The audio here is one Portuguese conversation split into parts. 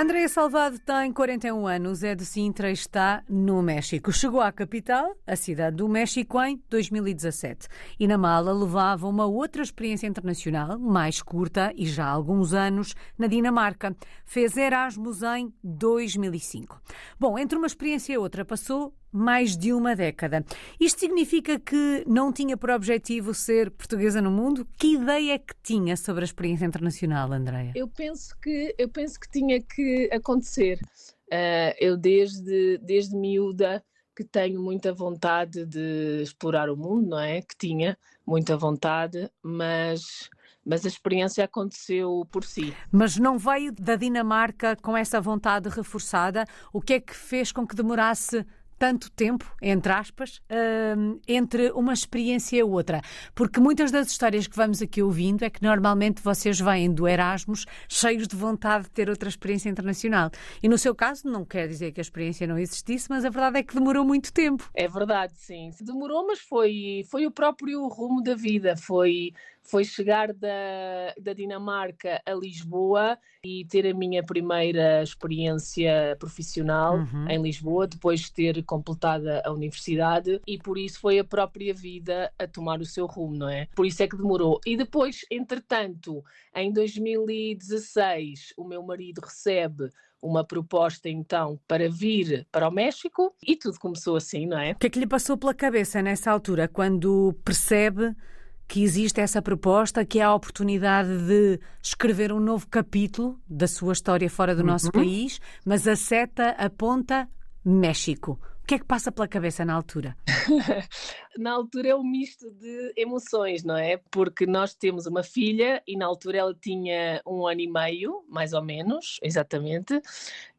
Andréa Salvado tem 41 anos, é de Sintra e está no México. Chegou à capital, a cidade do México, em 2017. E na mala levava uma outra experiência internacional, mais curta e já há alguns anos, na Dinamarca. Fez Erasmus em 2005. Bom, entre uma experiência e outra passou mais de uma década. Isto significa que não tinha por objetivo ser portuguesa no mundo? Que ideia é que tinha sobre a experiência internacional, Andréia? Eu penso que eu penso que tinha que acontecer. Uh, eu desde desde miúda que tenho muita vontade de explorar o mundo, não é? Que tinha muita vontade, mas mas a experiência aconteceu por si. Mas não veio da Dinamarca com essa vontade reforçada? O que é que fez com que demorasse tanto tempo, entre aspas, uh, entre uma experiência e outra. Porque muitas das histórias que vamos aqui ouvindo é que normalmente vocês vêm do Erasmus cheios de vontade de ter outra experiência internacional. E no seu caso, não quer dizer que a experiência não existisse, mas a verdade é que demorou muito tempo. É verdade, sim. Demorou, mas foi, foi o próprio rumo da vida. Foi foi chegar da, da Dinamarca a Lisboa e ter a minha primeira experiência profissional uhum. em Lisboa, depois de ter completado a universidade, e por isso foi a própria vida a tomar o seu rumo, não é? Por isso é que demorou. E depois, entretanto, em 2016, o meu marido recebe uma proposta então para vir para o México e tudo começou assim, não é? O que é que lhe passou pela cabeça nessa altura, quando percebe que existe essa proposta, que é a oportunidade de escrever um novo capítulo da sua história fora do uhum. nosso país, mas a seta aponta México. O que é que passa pela cabeça na altura? na altura é um misto de emoções, não é? Porque nós temos uma filha e na altura ela tinha um ano e meio, mais ou menos, exatamente.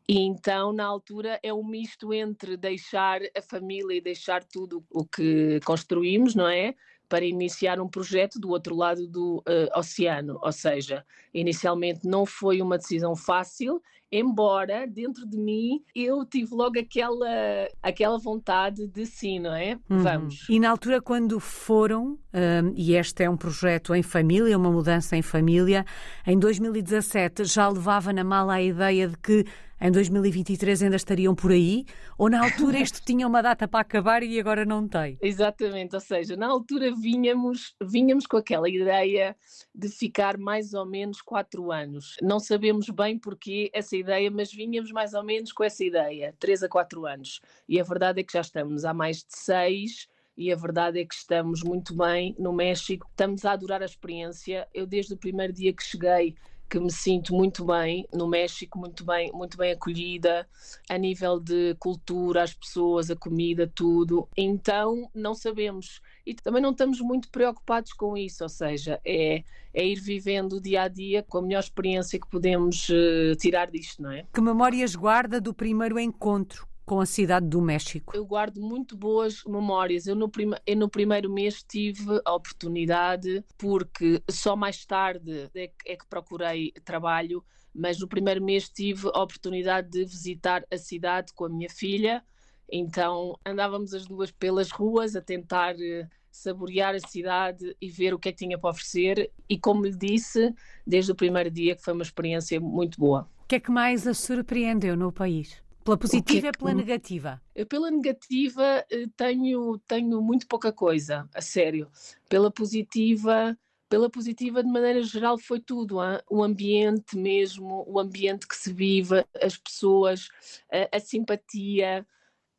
E então, na altura, é um misto entre deixar a família e deixar tudo o que construímos, não é? Para iniciar um projeto do outro lado do uh, oceano. Ou seja, inicialmente não foi uma decisão fácil, embora dentro de mim eu tive logo aquela, aquela vontade de sim, não é? Uhum. Vamos. E na altura, quando foram, um, e este é um projeto em família, uma mudança em família, em 2017 já levava na mala a ideia de que em 2023 ainda estariam por aí? Ou na altura isto tinha uma data para acabar e agora não tem? Exatamente, ou seja, na altura vinhamos, vinhamos com aquela ideia de ficar mais ou menos quatro anos. Não sabemos bem porquê essa ideia, mas vinhamos mais ou menos com essa ideia, três a quatro anos. E a verdade é que já estamos há mais de seis e a verdade é que estamos muito bem no México, estamos a adorar a experiência. Eu, desde o primeiro dia que cheguei, que me sinto muito bem no México, muito bem, muito bem acolhida a nível de cultura, as pessoas, a comida, tudo. Então não sabemos e também não estamos muito preocupados com isso, ou seja, é, é ir vivendo o dia a dia com a melhor experiência que podemos uh, tirar disto, não é? Que memórias guarda do primeiro encontro com a cidade do México? Eu guardo muito boas memórias. Eu no, eu no primeiro mês tive a oportunidade, porque só mais tarde é que, é que procurei trabalho, mas no primeiro mês tive a oportunidade de visitar a cidade com a minha filha. Então andávamos as duas pelas ruas a tentar eh, saborear a cidade e ver o que é que tinha para oferecer. E como lhe disse, desde o primeiro dia que foi uma experiência muito boa. O que é que mais a surpreendeu no país? Pela positiva e pela negativa? Pela negativa, eh, tenho, tenho muito pouca coisa, a sério. Pela positiva, pela positiva, de maneira geral, foi tudo. Hein? O ambiente mesmo, o ambiente que se vive, as pessoas, a, a simpatia,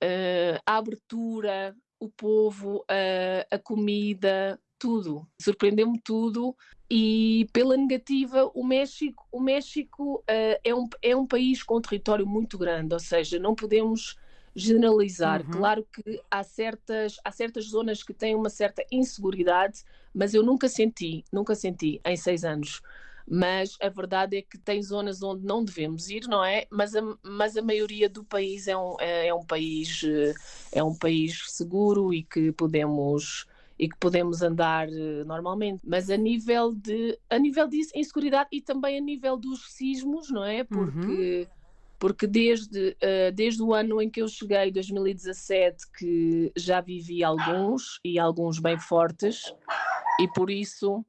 eh, a abertura, o povo, a, a comida, tudo. Surpreendeu-me tudo e pela negativa o México o México uh, é, um, é um país com um território muito grande ou seja não podemos generalizar uhum. claro que há certas há certas zonas que têm uma certa inseguridade mas eu nunca senti nunca senti em seis anos mas a verdade é que tem zonas onde não devemos ir, não é? Mas a, mas a maioria do país é um, é, é um país eh, é um país seguro e que podemos e que podemos andar uh, normalmente. Mas a nível de a nível disso, inseguridade e também a nível dos sismos, não é? Porque uhum. porque desde uh, desde o ano em que eu cheguei, 2017, que já vivi alguns e alguns bem fortes e por isso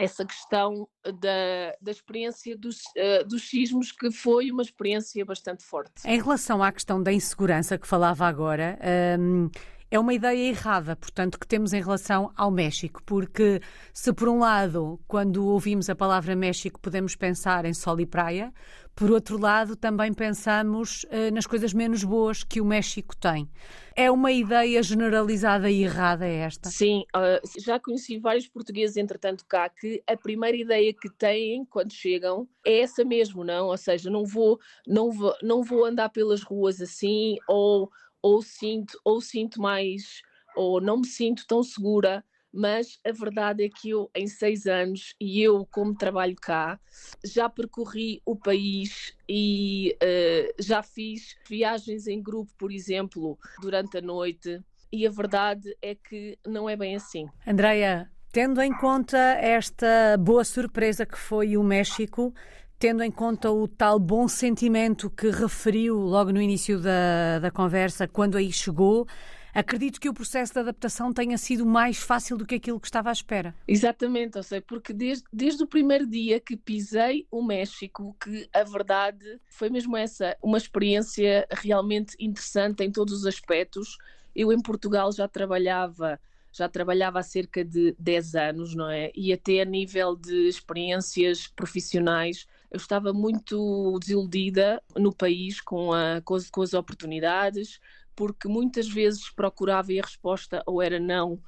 essa questão da, da experiência dos, uh, dos sismos, que foi uma experiência bastante forte. Em relação à questão da insegurança que falava agora, um, é uma ideia errada, portanto, que temos em relação ao México, porque se por um lado, quando ouvimos a palavra México, podemos pensar em sol e praia, por outro lado, também pensamos uh, nas coisas menos boas que o México tem. É uma ideia generalizada e errada esta? Sim, uh, já conheci vários portugueses, entretanto, cá, que a primeira ideia que têm quando chegam é essa mesmo, não? Ou seja, não vou, não vou, não vou andar pelas ruas assim, ou ou sinto, ou sinto mais, ou não me sinto tão segura, mas a verdade é que eu, em seis anos, e eu, como trabalho cá, já percorri o país e uh, já fiz viagens em grupo, por exemplo, durante a noite, e a verdade é que não é bem assim. Andreia, tendo em conta esta boa surpresa que foi o México, tendo em conta o tal bom sentimento que referiu logo no início da, da conversa, quando aí chegou, acredito que o processo de adaptação tenha sido mais fácil do que aquilo que estava à espera. Exatamente, eu sei, porque desde, desde o primeiro dia que pisei o México, que a verdade foi mesmo essa, uma experiência realmente interessante em todos os aspectos. Eu em Portugal já trabalhava já trabalhava há cerca de 10 anos, não é? E até a nível de experiências profissionais eu estava muito desiludida no país com, a, com, as, com as oportunidades, porque muitas vezes procurava e a resposta ou era não,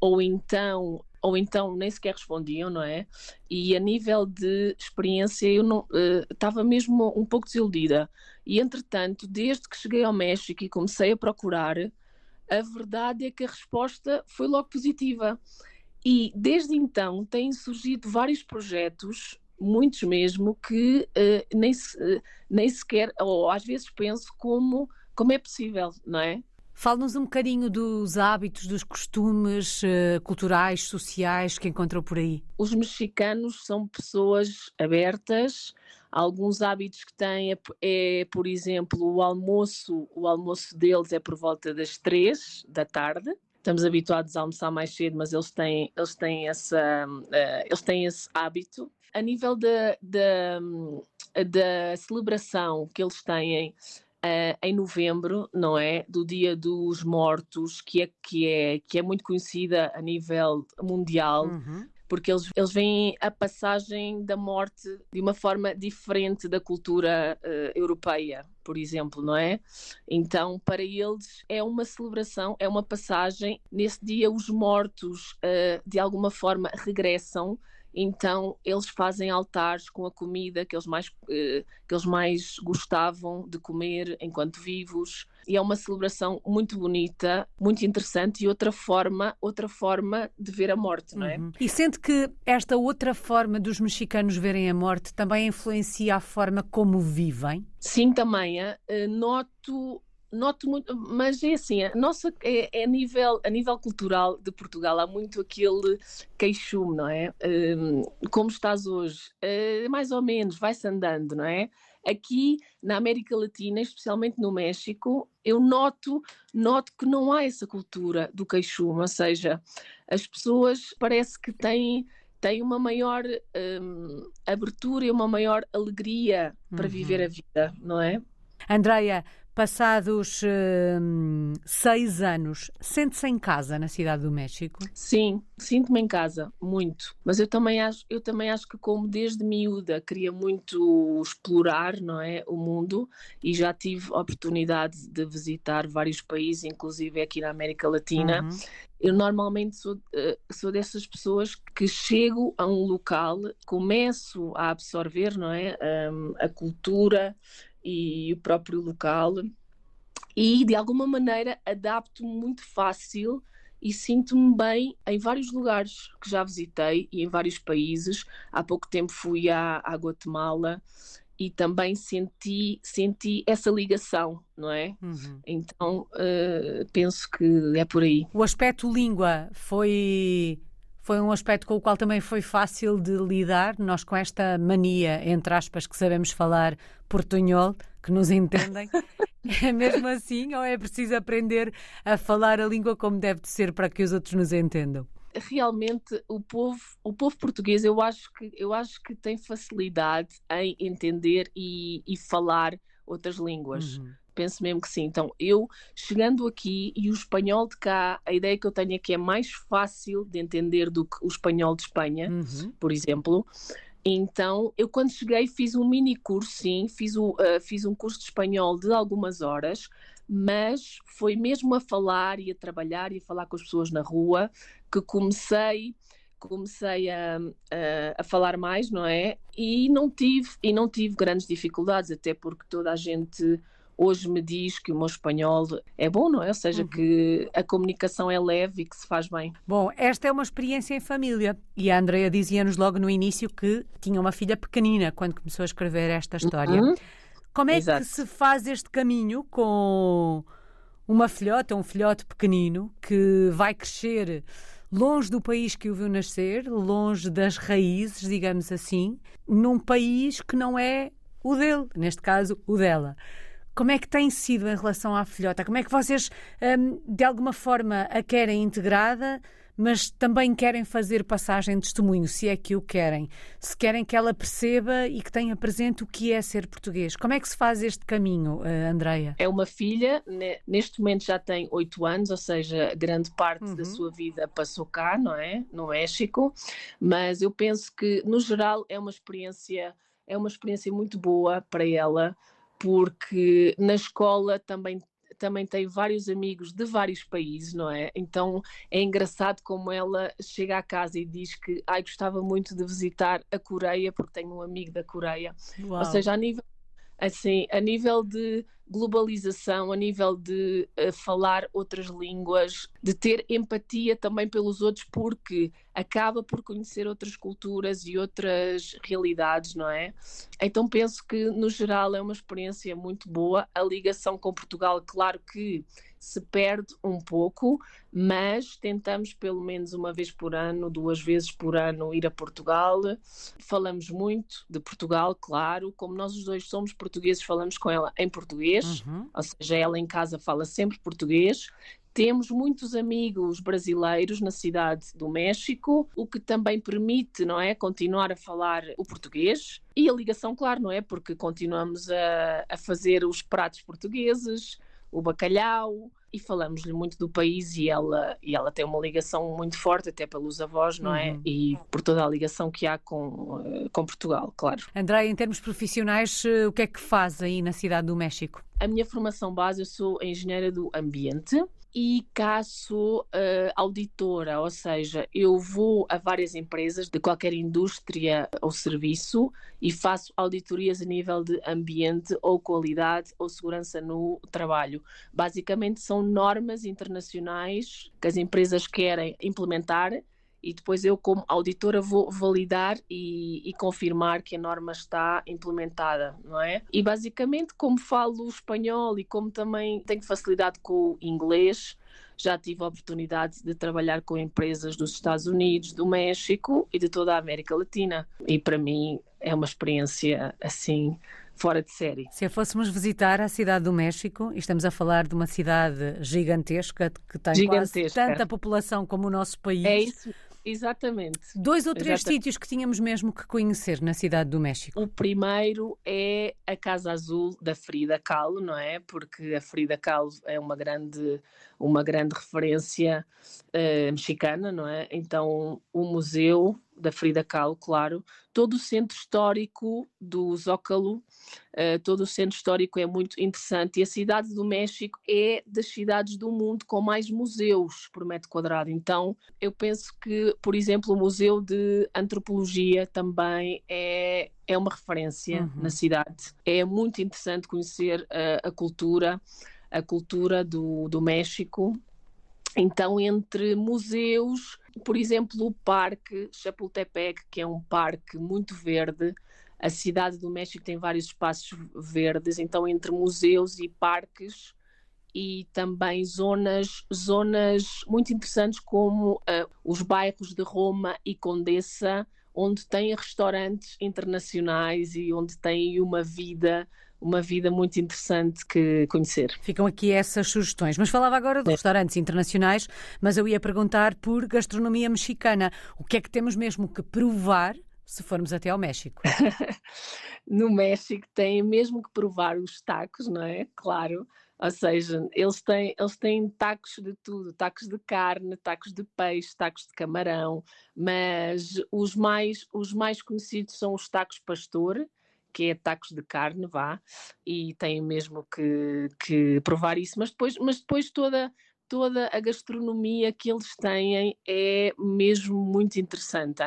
ou então ou então nem sequer respondiam, não é? E a nível de experiência eu não uh, estava mesmo um pouco desiludida. E entretanto, desde que cheguei ao México e comecei a procurar, a verdade é que a resposta foi logo positiva. E desde então têm surgido vários projetos muitos mesmo, que uh, nem, se, uh, nem sequer, ou às vezes penso como, como é possível, não é? Fale-nos um bocadinho dos hábitos, dos costumes uh, culturais, sociais que encontrou por aí. Os mexicanos são pessoas abertas. Alguns hábitos que têm é, é, por exemplo, o almoço. O almoço deles é por volta das três da tarde estamos habituados a almoçar mais cedo, mas eles têm, eles têm, essa, uh, eles têm esse hábito. A nível da, da, da celebração que eles têm uh, em novembro, não é? Do Dia dos Mortos, que é, que é, que é muito conhecida a nível mundial. Uhum porque eles, eles veem a passagem da morte de uma forma diferente da cultura uh, europeia, por exemplo, não é? Então, para eles é uma celebração, é uma passagem. Nesse dia, os mortos uh, de alguma forma regressam então eles fazem altares com a comida que eles mais, eh, que eles mais gostavam de comer enquanto vivos e é uma celebração muito bonita, muito interessante e outra forma, outra forma de ver a morte, não é? Uhum. E sente que esta outra forma dos mexicanos verem a morte também influencia a forma como vivem? Sim, também. Uh, noto noto muito, mas é assim, a nossa é, é, nível, a nível cultural de Portugal há muito aquele queixume, não é? Um, como estás hoje? Uh, mais ou menos, vai-se andando, não é? Aqui na América Latina, especialmente no México, eu noto, noto que não há essa cultura do queixume, ou seja, as pessoas parece que têm têm uma maior um, abertura e uma maior alegria para uhum. viver a vida, não é? Andreia, Passados uh, seis anos, sente-se em casa na Cidade do México? Sim, sinto-me em casa, muito. Mas eu também, acho, eu também acho que, como desde miúda queria muito explorar não é, o mundo e já tive oportunidade de visitar vários países, inclusive aqui na América Latina, uhum. eu normalmente sou, uh, sou dessas pessoas que chego a um local, começo a absorver não é, um, a cultura e o próprio local e de alguma maneira adapto-me muito fácil e sinto-me bem em vários lugares que já visitei e em vários países. Há pouco tempo fui à, à Guatemala e também senti, senti essa ligação, não é? Uhum. Então uh, penso que é por aí. O aspecto língua foi foi um aspecto com o qual também foi fácil de lidar, nós com esta mania, entre aspas, que sabemos falar portunhol, que nos entendem. É mesmo assim ou é preciso aprender a falar a língua como deve de ser para que os outros nos entendam? realmente o povo, o povo português, eu acho que, eu acho que tem facilidade em entender e, e falar outras línguas. Uhum. Penso mesmo que sim. Então, eu chegando aqui e o espanhol de cá, a ideia que eu tenho é que é mais fácil de entender do que o espanhol de Espanha, uhum. por exemplo. Então, eu quando cheguei fiz um mini curso, sim, fiz, o, uh, fiz um curso de espanhol de algumas horas, mas foi mesmo a falar e a trabalhar e a falar com as pessoas na rua que comecei comecei a, a, a, falar mais, não é? E não tive e não tive grandes dificuldades, até porque toda a gente hoje me diz que o meu espanhol é bom, não é? Ou seja, uhum. que a comunicação é leve e que se faz bem. Bom, esta é uma experiência em família e a Andrea dizia-nos logo no início que tinha uma filha pequenina quando começou a escrever esta história. Uhum. Como é Exato. que se faz este caminho com uma filhota, um filhote pequenino que vai crescer longe do país que o viu nascer, longe das raízes, digamos assim, num país que não é o dele, neste caso, o dela. Como é que tem sido em relação à filhota? Como é que vocês, hum, de alguma forma, a querem integrada, mas também querem fazer passagem de testemunho, se é que o querem? Se querem que ela perceba e que tenha presente o que é ser português. Como é que se faz este caminho, uh, Andreia? É uma filha, neste momento já tem oito anos, ou seja, grande parte uhum. da sua vida passou cá, não é? No México, mas eu penso que, no geral, é uma experiência, é uma experiência muito boa para ela porque na escola também também tem vários amigos de vários países, não é? Então é engraçado como ela chega à casa e diz que ai, gostava muito de visitar a Coreia porque tenho um amigo da Coreia. Uau. Ou seja, a nível assim, a nível de globalização, a nível de uh, falar outras línguas, de ter empatia também pelos outros, porque acaba por conhecer outras culturas e outras realidades, não é? Então penso que, no geral, é uma experiência muito boa. A ligação com Portugal, claro que se perde um pouco, mas tentamos pelo menos uma vez por ano, duas vezes por ano ir a Portugal. Falamos muito de Portugal, claro, como nós os dois somos portugueses, falamos com ela em português, uhum. ou seja, ela em casa fala sempre português. Temos muitos amigos brasileiros na cidade do México, o que também permite, não é, continuar a falar o português e a ligação, claro, não é, porque continuamos a, a fazer os pratos portugueses, o bacalhau, e falamos-lhe muito do país e ela, e ela tem uma ligação muito forte, até pelos avós, não é? Uhum. E por toda a ligação que há com, eh, com Portugal, claro. André, em termos profissionais, eh, o que é que faz aí na cidade do México? A minha formação base, eu sou engenheira do ambiente e sou uh, auditora, ou seja, eu vou a várias empresas de qualquer indústria ou serviço e faço auditorias a nível de ambiente ou qualidade ou segurança no trabalho. Basicamente são normas internacionais que as empresas querem implementar e depois eu, como auditora, vou validar e, e, confirmar que a norma está implementada, não é? E basicamente, como falo espanhol e como também tenho facilidade com o inglês, já tive a oportunidade de trabalhar com empresas dos Estados Unidos, do México e de toda a América Latina. E para mim é uma experiência assim fora de série. Se fôssemos visitar a cidade do México, e estamos a falar de uma cidade gigantesca que tem gigantesca. quase tanta população como o nosso país. É isso Exatamente. Dois ou três Exatamente. sítios que tínhamos mesmo que conhecer na cidade do México. O primeiro é a Casa Azul da Frida Kahlo, não é? Porque a Frida Kahlo é uma grande, uma grande referência uh, mexicana, não é? Então o museu da Frida Kahlo, claro, todo o centro histórico do Zócalo, uh, todo o centro histórico é muito interessante e a cidade do México é das cidades do mundo com mais museus por metro quadrado. Então, eu penso que, por exemplo, o Museu de Antropologia também é, é uma referência uhum. na cidade. É muito interessante conhecer uh, a cultura, a cultura do, do México. Então, entre museus, por exemplo, o Parque Chapultepec, que é um parque muito verde, a cidade do México tem vários espaços verdes, então entre museus e parques. E também zonas, zonas muito interessantes como uh, os bairros de Roma e Condessa, onde tem restaurantes internacionais e onde tem uma vida uma vida muito interessante que conhecer. Ficam aqui essas sugestões. Mas falava agora de restaurantes internacionais, mas eu ia perguntar por gastronomia mexicana. O que é que temos mesmo que provar se formos até ao México? no México tem mesmo que provar os tacos, não é? Claro. Ou seja, eles têm, eles têm tacos de tudo, tacos de carne, tacos de peixe, tacos de camarão, mas os mais, os mais conhecidos são os tacos pastor, que é tacos de carne, vá, e têm mesmo que, que provar isso, mas depois, mas depois toda, toda a gastronomia que eles têm é mesmo muito interessante.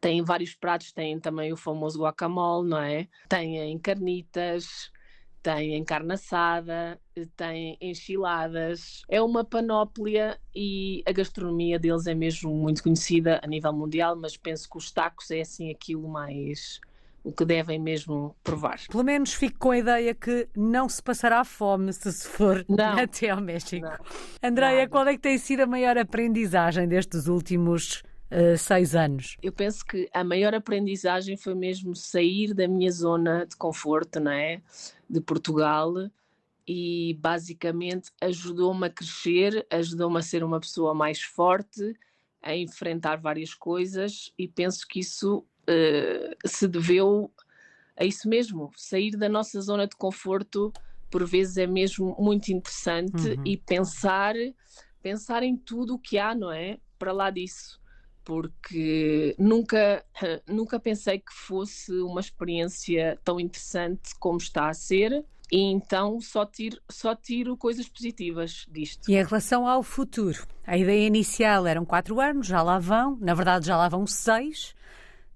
Tem vários pratos, tem também o famoso guacamole, não é? Tem carnitas, tem carne assada, tem enchiladas, é uma panóplia e a gastronomia deles é mesmo muito conhecida a nível mundial, mas penso que os tacos é assim aquilo mais o que devem mesmo provar. Pelo menos fico com a ideia que não se passará fome se se for não. até ao México. Andréia, qual é que tem sido a maior aprendizagem destes últimos uh, seis anos? Eu penso que a maior aprendizagem foi mesmo sair da minha zona de conforto, não é? De Portugal e basicamente ajudou-me a crescer, ajudou-me a ser uma pessoa mais forte, a enfrentar várias coisas e penso que isso uh, se deveu a isso mesmo, sair da nossa zona de conforto por vezes é mesmo muito interessante uhum. e pensar pensar em tudo o que há, não é? Para lá disso porque nunca, nunca pensei que fosse uma experiência tão interessante como está a ser. E então só tiro, só tiro coisas positivas disto. E em relação ao futuro? A ideia inicial eram quatro anos, já lá vão, na verdade já lá vão seis.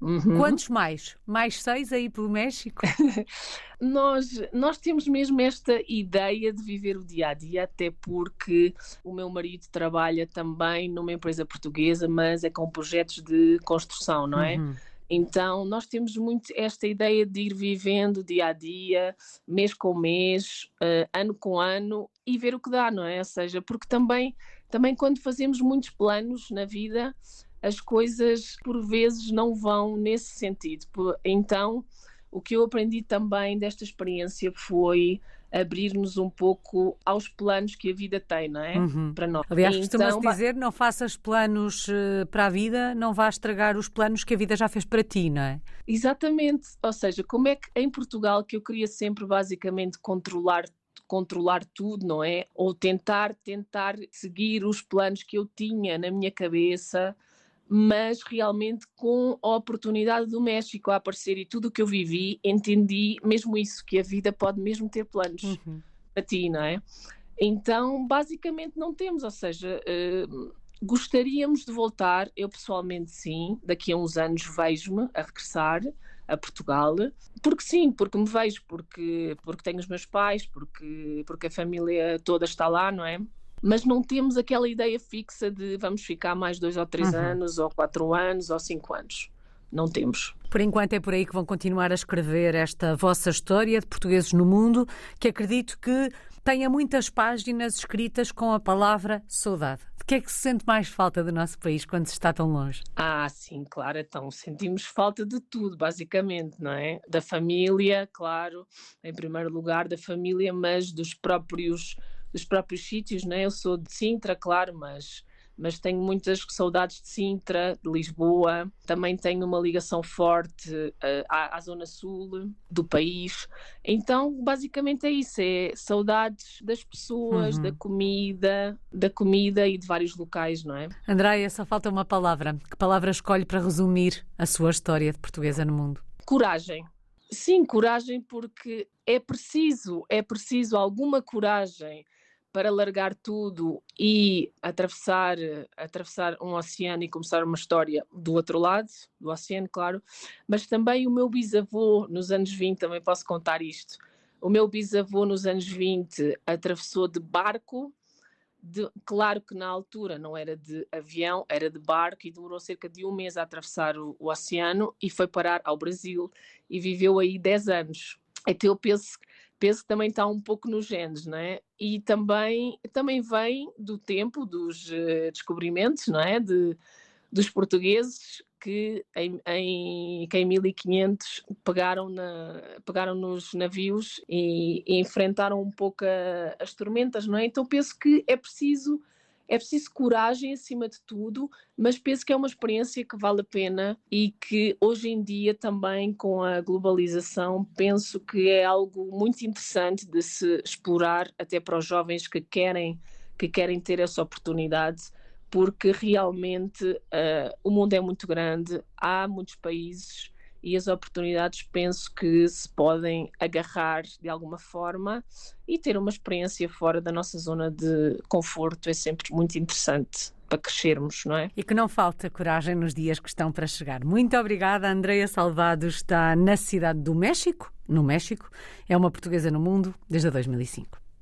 Uhum. Quantos mais? Mais seis aí pelo México? nós, nós temos mesmo esta ideia de viver o dia a dia, até porque o meu marido trabalha também numa empresa portuguesa, mas é com projetos de construção, não é? Uhum. Então, nós temos muito esta ideia de ir vivendo dia a dia, mês com mês, uh, ano com ano e ver o que dá, não é? Ou seja, porque também, também quando fazemos muitos planos na vida, as coisas por vezes não vão nesse sentido. Então, o que eu aprendi também desta experiência foi abrir-nos um pouco aos planos que a vida tem, não é? Uhum. Para nós. Aliás, então, costuma-se dizer, não faças planos eh, para a vida, não vais estragar os planos que a vida já fez para ti, não é? Exatamente. Ou seja, como é que em Portugal, que eu queria sempre basicamente controlar controlar tudo, não é? Ou tentar tentar seguir os planos que eu tinha na minha cabeça, mas realmente com a oportunidade do México a aparecer e tudo o que eu vivi, entendi mesmo isso, que a vida pode mesmo ter planos uhum. para ti, não é? Então, basicamente não temos, ou seja, uh, gostaríamos de voltar, eu pessoalmente sim, daqui a uns anos vejo-me a regressar a Portugal, porque sim, porque me vejo, porque, porque tenho os meus pais, porque, porque a família toda está lá, não é? Mas não temos aquela ideia fixa de vamos ficar mais dois ou três uhum. anos, ou quatro anos, ou cinco anos. Não temos. Por enquanto é por aí que vão continuar a escrever esta vossa história de portugueses no mundo, que acredito que tenha muitas páginas escritas com a palavra saudade. De que é que se sente mais falta do nosso país quando se está tão longe? Ah, sim, claro, então sentimos falta de tudo, basicamente, não é? Da família, claro, em primeiro lugar, da família, mas dos próprios dos próprios sítios, né? Eu sou de Sintra, claro, mas mas tenho muitas saudades de Sintra, de Lisboa. Também tenho uma ligação forte uh, à, à, zona sul do país. Então, basicamente é isso: é saudades das pessoas, uhum. da comida, da comida e de vários locais, não é? Andréia, só falta uma palavra. Que palavra escolhe para resumir a sua história de portuguesa no mundo? Coragem. Sim, coragem, porque é preciso, é preciso alguma coragem para largar tudo e atravessar, atravessar um oceano e começar uma história do outro lado, do oceano, claro, mas também o meu bisavô nos anos 20, também posso contar isto. O meu bisavô nos anos 20 atravessou de barco, de, claro que na altura não era de avião, era de barco e demorou cerca de um mês a atravessar o, o oceano e foi parar ao Brasil e viveu aí 10 anos. Então eu penso penso que também está um pouco nos genes, não é? E também, também vem do tempo dos uh, descobrimentos, não é? De, dos portugueses que em, em, que em 1500 pegaram, na, pegaram nos navios e, e enfrentaram um pouco a, as tormentas, não é? Então penso que é preciso é preciso coragem acima de tudo, mas penso que é uma experiência que vale a pena e que hoje em dia também com a globalização penso que é algo muito interessante de se explorar até para os jovens que querem que querem ter essa oportunidade porque realmente uh, o mundo é muito grande, há muitos países e as oportunidades penso que se podem agarrar de alguma forma e ter uma experiência fora da nossa zona de conforto é sempre muito interessante para crescermos, não é? E que não falta coragem nos dias que estão para chegar. Muito obrigada, Andreia Salvado está na cidade do México, no México, é uma portuguesa no mundo desde 2005.